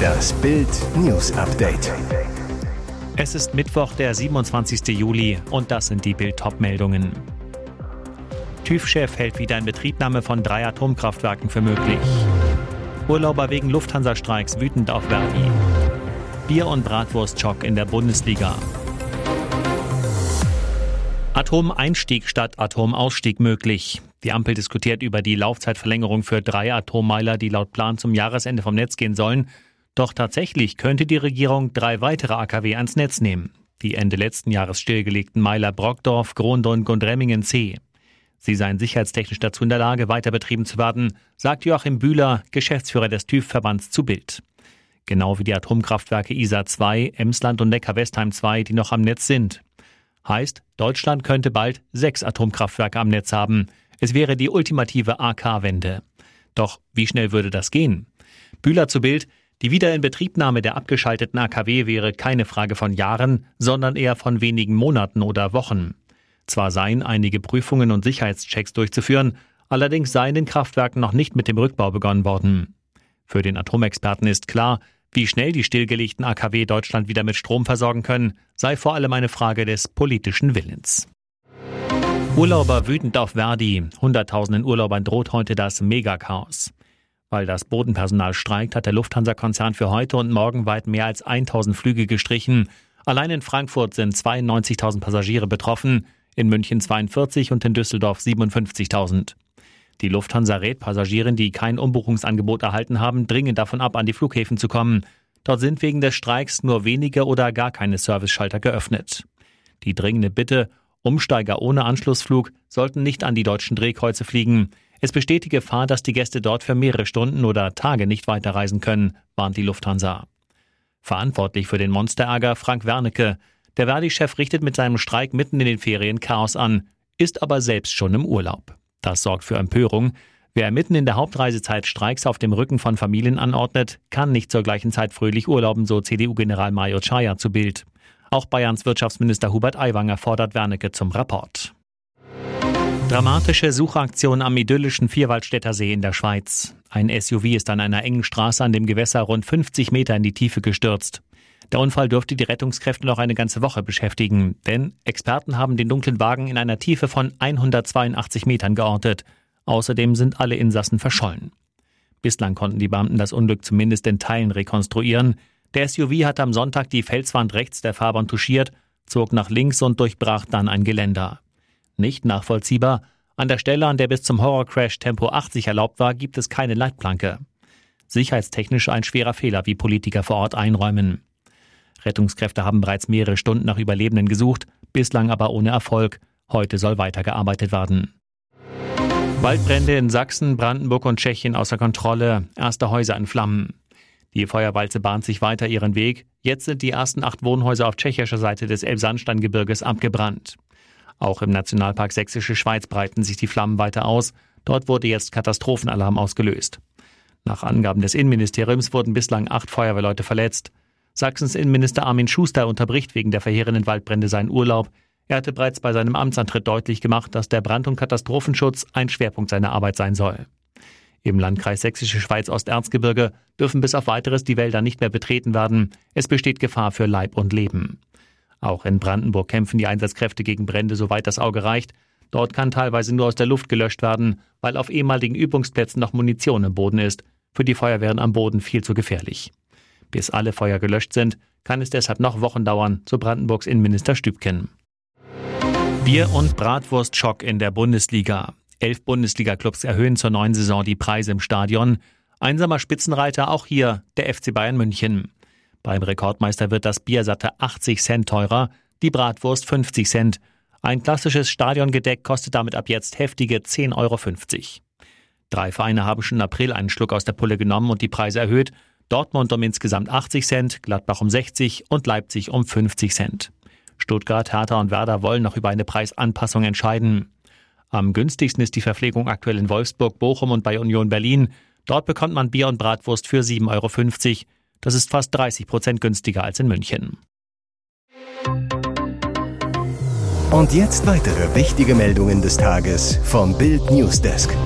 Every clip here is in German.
Das Bild News Update. Es ist Mittwoch, der 27. Juli und das sind die Bild meldungen TÜV-Chef hält wieder Inbetriebnahme von drei Atomkraftwerken für möglich. Urlauber wegen Lufthansa-Streiks wütend auf Verdi. Bier- und Bratwurst-Schock in der Bundesliga. Atomeinstieg statt Atomausstieg möglich. Die Ampel diskutiert über die Laufzeitverlängerung für drei Atommeiler, die laut Plan zum Jahresende vom Netz gehen sollen. Doch tatsächlich könnte die Regierung drei weitere AKW ans Netz nehmen. Die Ende letzten Jahres stillgelegten Meiler Brockdorf, Grondunk und Remmingen C. Sie seien sicherheitstechnisch dazu in der Lage, weiter betrieben zu werden, sagt Joachim Bühler, Geschäftsführer des TÜV-Verbands zu Bild. Genau wie die Atomkraftwerke ISA 2, Emsland und Neckar-Westheim 2, die noch am Netz sind. Heißt, Deutschland könnte bald sechs Atomkraftwerke am Netz haben. Es wäre die ultimative AK-Wende. Doch wie schnell würde das gehen? Bühler zu Bild, die Wiederinbetriebnahme der abgeschalteten AKW wäre keine Frage von Jahren, sondern eher von wenigen Monaten oder Wochen. Zwar seien einige Prüfungen und Sicherheitschecks durchzuführen, allerdings sei in den Kraftwerken noch nicht mit dem Rückbau begonnen worden. Für den Atomexperten ist klar, wie schnell die stillgelegten AKW Deutschland wieder mit Strom versorgen können, sei vor allem eine Frage des politischen Willens. Urlauber wütend auf Verdi. Hunderttausenden Urlaubern droht heute das Megakaos. Weil das Bodenpersonal streikt, hat der Lufthansa-Konzern für heute und morgen weit mehr als 1000 Flüge gestrichen. Allein in Frankfurt sind 92.000 Passagiere betroffen in München 42 und in Düsseldorf 57.000. Die Lufthansa rät Passagieren, die kein Umbuchungsangebot erhalten haben, dringend davon ab, an die Flughäfen zu kommen. Dort sind wegen des Streiks nur wenige oder gar keine Serviceschalter geöffnet. Die dringende Bitte, Umsteiger ohne Anschlussflug sollten nicht an die deutschen Drehkreuze fliegen. Es besteht die Gefahr, dass die Gäste dort für mehrere Stunden oder Tage nicht weiterreisen können, warnt die Lufthansa. Verantwortlich für den Monsterärger Frank Wernicke. Der Verdi-Chef richtet mit seinem Streik mitten in den Ferien Chaos an, ist aber selbst schon im Urlaub. Das sorgt für Empörung. Wer mitten in der Hauptreisezeit Streiks auf dem Rücken von Familien anordnet, kann nicht zur gleichen Zeit fröhlich urlauben, so CDU-General Mario Chaya zu Bild. Auch Bayerns Wirtschaftsminister Hubert Aiwanger fordert Wernicke zum Rapport. Dramatische Suchaktion am idyllischen Vierwaldstätter See in der Schweiz. Ein SUV ist an einer engen Straße an dem Gewässer rund 50 Meter in die Tiefe gestürzt. Der Unfall dürfte die Rettungskräfte noch eine ganze Woche beschäftigen, denn Experten haben den dunklen Wagen in einer Tiefe von 182 Metern geortet. Außerdem sind alle Insassen verschollen. Bislang konnten die Beamten das Unglück zumindest in Teilen rekonstruieren. Der SUV hat am Sonntag die Felswand rechts der Fahrbahn touchiert, zog nach links und durchbrach dann ein Geländer. Nicht nachvollziehbar, an der Stelle, an der bis zum Horrorcrash Tempo 80 erlaubt war, gibt es keine Leitplanke. Sicherheitstechnisch ein schwerer Fehler, wie Politiker vor Ort einräumen. Rettungskräfte haben bereits mehrere Stunden nach Überlebenden gesucht, bislang aber ohne Erfolg. Heute soll weitergearbeitet werden. Waldbrände in Sachsen, Brandenburg und Tschechien außer Kontrolle, erste Häuser in Flammen. Die Feuerwalze bahnt sich weiter ihren Weg. Jetzt sind die ersten acht Wohnhäuser auf tschechischer Seite des Elbsandsteingebirges abgebrannt. Auch im Nationalpark Sächsische Schweiz breiten sich die Flammen weiter aus. Dort wurde jetzt Katastrophenalarm ausgelöst. Nach Angaben des Innenministeriums wurden bislang acht Feuerwehrleute verletzt. Sachsens Innenminister Armin Schuster unterbricht wegen der verheerenden Waldbrände seinen Urlaub. Er hatte bereits bei seinem Amtsantritt deutlich gemacht, dass der Brand- und Katastrophenschutz ein Schwerpunkt seiner Arbeit sein soll. Im Landkreis Sächsische Schweiz Osterzgebirge dürfen bis auf weiteres die Wälder nicht mehr betreten werden. Es besteht Gefahr für Leib und Leben. Auch in Brandenburg kämpfen die Einsatzkräfte gegen Brände, soweit das Auge reicht. Dort kann teilweise nur aus der Luft gelöscht werden, weil auf ehemaligen Übungsplätzen noch Munition im Boden ist. Für die Feuerwehren am Boden viel zu gefährlich. Bis alle Feuer gelöscht sind, kann es deshalb noch Wochen dauern, so Brandenburgs Innenminister Stübken. Bier- und Bratwurstschock in der Bundesliga. Elf Bundesliga-Clubs erhöhen zur neuen Saison die Preise im Stadion. Einsamer Spitzenreiter auch hier der FC Bayern München. Beim Rekordmeister wird das Bier satte 80 Cent teurer, die Bratwurst 50 Cent. Ein klassisches Stadiongedeck kostet damit ab jetzt heftige 10,50 Euro. Drei Vereine haben schon im April einen Schluck aus der Pulle genommen und die Preise erhöht. Dortmund um insgesamt 80 Cent, Gladbach um 60 und Leipzig um 50 Cent. Stuttgart, Hertha und Werder wollen noch über eine Preisanpassung entscheiden. Am günstigsten ist die Verpflegung aktuell in Wolfsburg, Bochum und bei Union Berlin. Dort bekommt man Bier und Bratwurst für 7,50 Euro. Das ist fast 30 Prozent günstiger als in München. Und jetzt weitere wichtige Meldungen des Tages vom Bild Newsdesk.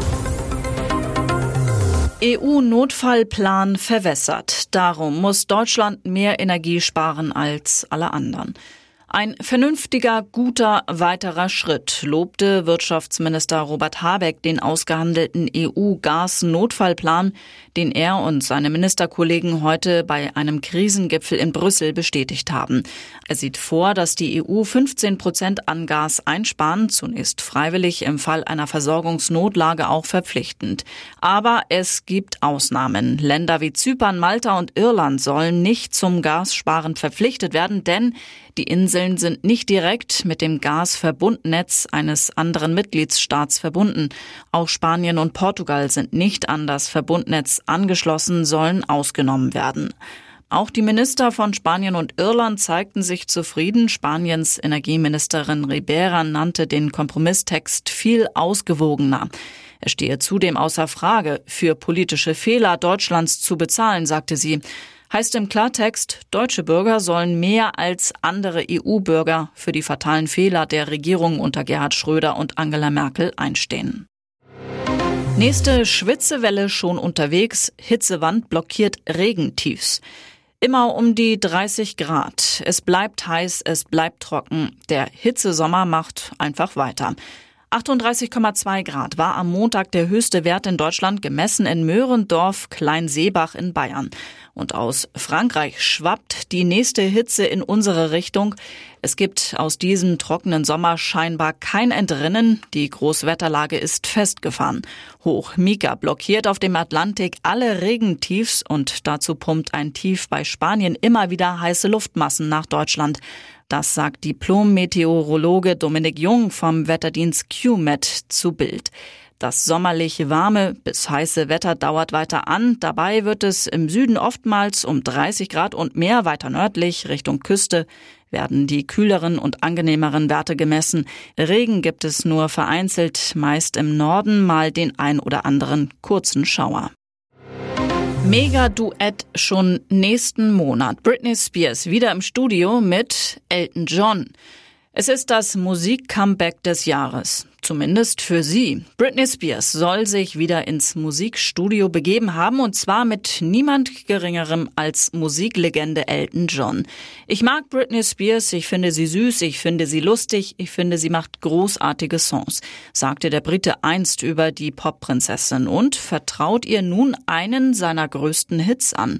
EU-Notfallplan verwässert. Darum muss Deutschland mehr Energie sparen als alle anderen. Ein vernünftiger, guter weiterer Schritt, lobte Wirtschaftsminister Robert Habeck den ausgehandelten EU-Gas-Notfallplan, den er und seine Ministerkollegen heute bei einem Krisengipfel in Brüssel bestätigt haben. Er sieht vor, dass die EU 15 Prozent an Gas einsparen, zunächst freiwillig, im Fall einer Versorgungsnotlage auch verpflichtend. Aber es gibt Ausnahmen. Länder wie Zypern, Malta und Irland sollen nicht zum Gassparen verpflichtet werden, denn die Inseln sind nicht direkt mit dem Gasverbundnetz eines anderen Mitgliedsstaats verbunden. Auch Spanien und Portugal sind nicht an das Verbundnetz angeschlossen, sollen ausgenommen werden. Auch die Minister von Spanien und Irland zeigten sich zufrieden. Spaniens Energieministerin Ribera nannte den Kompromisstext viel ausgewogener. Er stehe zudem außer Frage, für politische Fehler Deutschlands zu bezahlen, sagte sie. Heißt im Klartext, deutsche Bürger sollen mehr als andere EU-Bürger für die fatalen Fehler der Regierung unter Gerhard Schröder und Angela Merkel einstehen. Nächste Schwitzewelle schon unterwegs, Hitzewand blockiert Regentiefs. Immer um die 30 Grad. Es bleibt heiß, es bleibt trocken. Der Hitzesommer macht einfach weiter. 38,2 Grad war am Montag der höchste Wert in Deutschland gemessen in Möhrendorf, Kleinseebach in Bayern. Und aus Frankreich schwappt die nächste Hitze in unsere Richtung. Es gibt aus diesem trockenen Sommer scheinbar kein Entrinnen. Die Großwetterlage ist festgefahren. Hoch Mika blockiert auf dem Atlantik alle Regentiefs und dazu pumpt ein Tief bei Spanien immer wieder heiße Luftmassen nach Deutschland. Das sagt Diplom-Meteorologe Dominik Jung vom Wetterdienst QMET zu Bild. Das sommerlich warme bis heiße Wetter dauert weiter an. Dabei wird es im Süden oftmals um 30 Grad und mehr weiter nördlich Richtung Küste werden die kühleren und angenehmeren Werte gemessen. Regen gibt es nur vereinzelt, meist im Norden mal den ein oder anderen kurzen Schauer. Mega-Duett schon nächsten Monat. Britney Spears wieder im Studio mit Elton John. Es ist das Musik-Comeback des Jahres. Zumindest für sie. Britney Spears soll sich wieder ins Musikstudio begeben haben und zwar mit niemand geringerem als Musiklegende Elton John. Ich mag Britney Spears, ich finde sie süß, ich finde sie lustig, ich finde sie macht großartige Songs, sagte der Brite einst über die Popprinzessin und vertraut ihr nun einen seiner größten Hits an.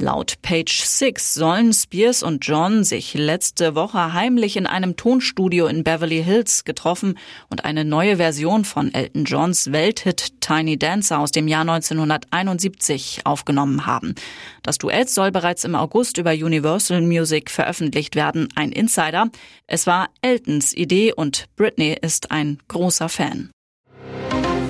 Laut Page Six sollen Spears und John sich letzte Woche heimlich in einem Tonstudio in Beverly Hills getroffen und eine neue Version von Elton Johns Welthit Tiny Dancer aus dem Jahr 1971 aufgenommen haben. Das Duett soll bereits im August über Universal Music veröffentlicht werden. Ein Insider. Es war Eltons Idee und Britney ist ein großer Fan.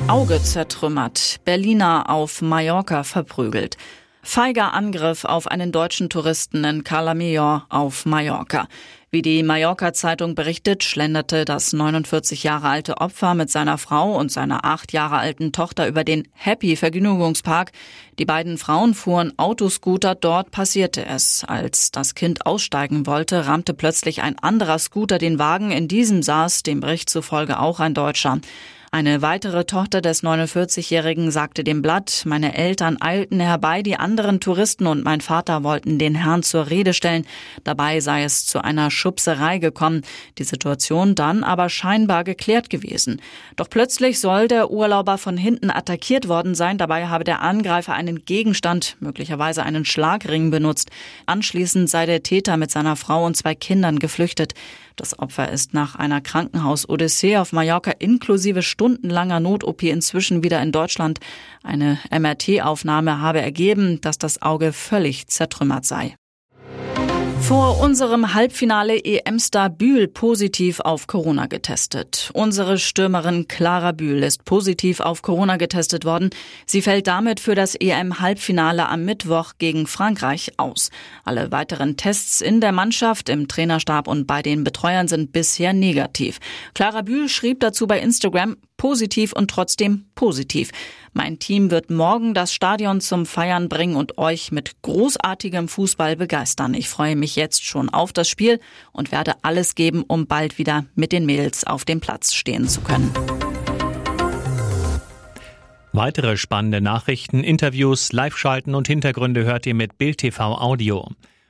Auge zertrümmert. Berliner auf Mallorca verprügelt. Feiger Angriff auf einen deutschen Touristen in Cala Major auf Mallorca. Wie die Mallorca-Zeitung berichtet, schlenderte das 49 Jahre alte Opfer mit seiner Frau und seiner acht Jahre alten Tochter über den Happy Vergnügungspark. Die beiden Frauen fuhren Autoscooter, dort passierte es. Als das Kind aussteigen wollte, rammte plötzlich ein anderer Scooter den Wagen. In diesem saß dem Bericht zufolge auch ein Deutscher. Eine weitere Tochter des 49-Jährigen sagte dem Blatt, meine Eltern eilten herbei, die anderen Touristen und mein Vater wollten den Herrn zur Rede stellen. Dabei sei es zu einer Schubserei gekommen, die Situation dann aber scheinbar geklärt gewesen. Doch plötzlich soll der Urlauber von hinten attackiert worden sein. Dabei habe der Angreifer einen Gegenstand, möglicherweise einen Schlagring benutzt. Anschließend sei der Täter mit seiner Frau und zwei Kindern geflüchtet. Das Opfer ist nach einer Krankenhaus-Odyssee auf Mallorca inklusive stundenlanger Not-OP inzwischen wieder in Deutschland. Eine MRT-Aufnahme habe ergeben, dass das Auge völlig zertrümmert sei. Vor unserem Halbfinale EM-Star Bühl positiv auf Corona getestet. Unsere Stürmerin Clara Bühl ist positiv auf Corona getestet worden. Sie fällt damit für das EM-Halbfinale am Mittwoch gegen Frankreich aus. Alle weiteren Tests in der Mannschaft, im Trainerstab und bei den Betreuern sind bisher negativ. Clara Bühl schrieb dazu bei Instagram, positiv und trotzdem positiv. Mein Team wird morgen das Stadion zum Feiern bringen und euch mit großartigem Fußball begeistern. Ich freue mich jetzt schon auf das Spiel und werde alles geben, um bald wieder mit den Mädels auf dem Platz stehen zu können. Weitere spannende Nachrichten, Interviews, Live-Schalten und Hintergründe hört ihr mit Bild TV Audio.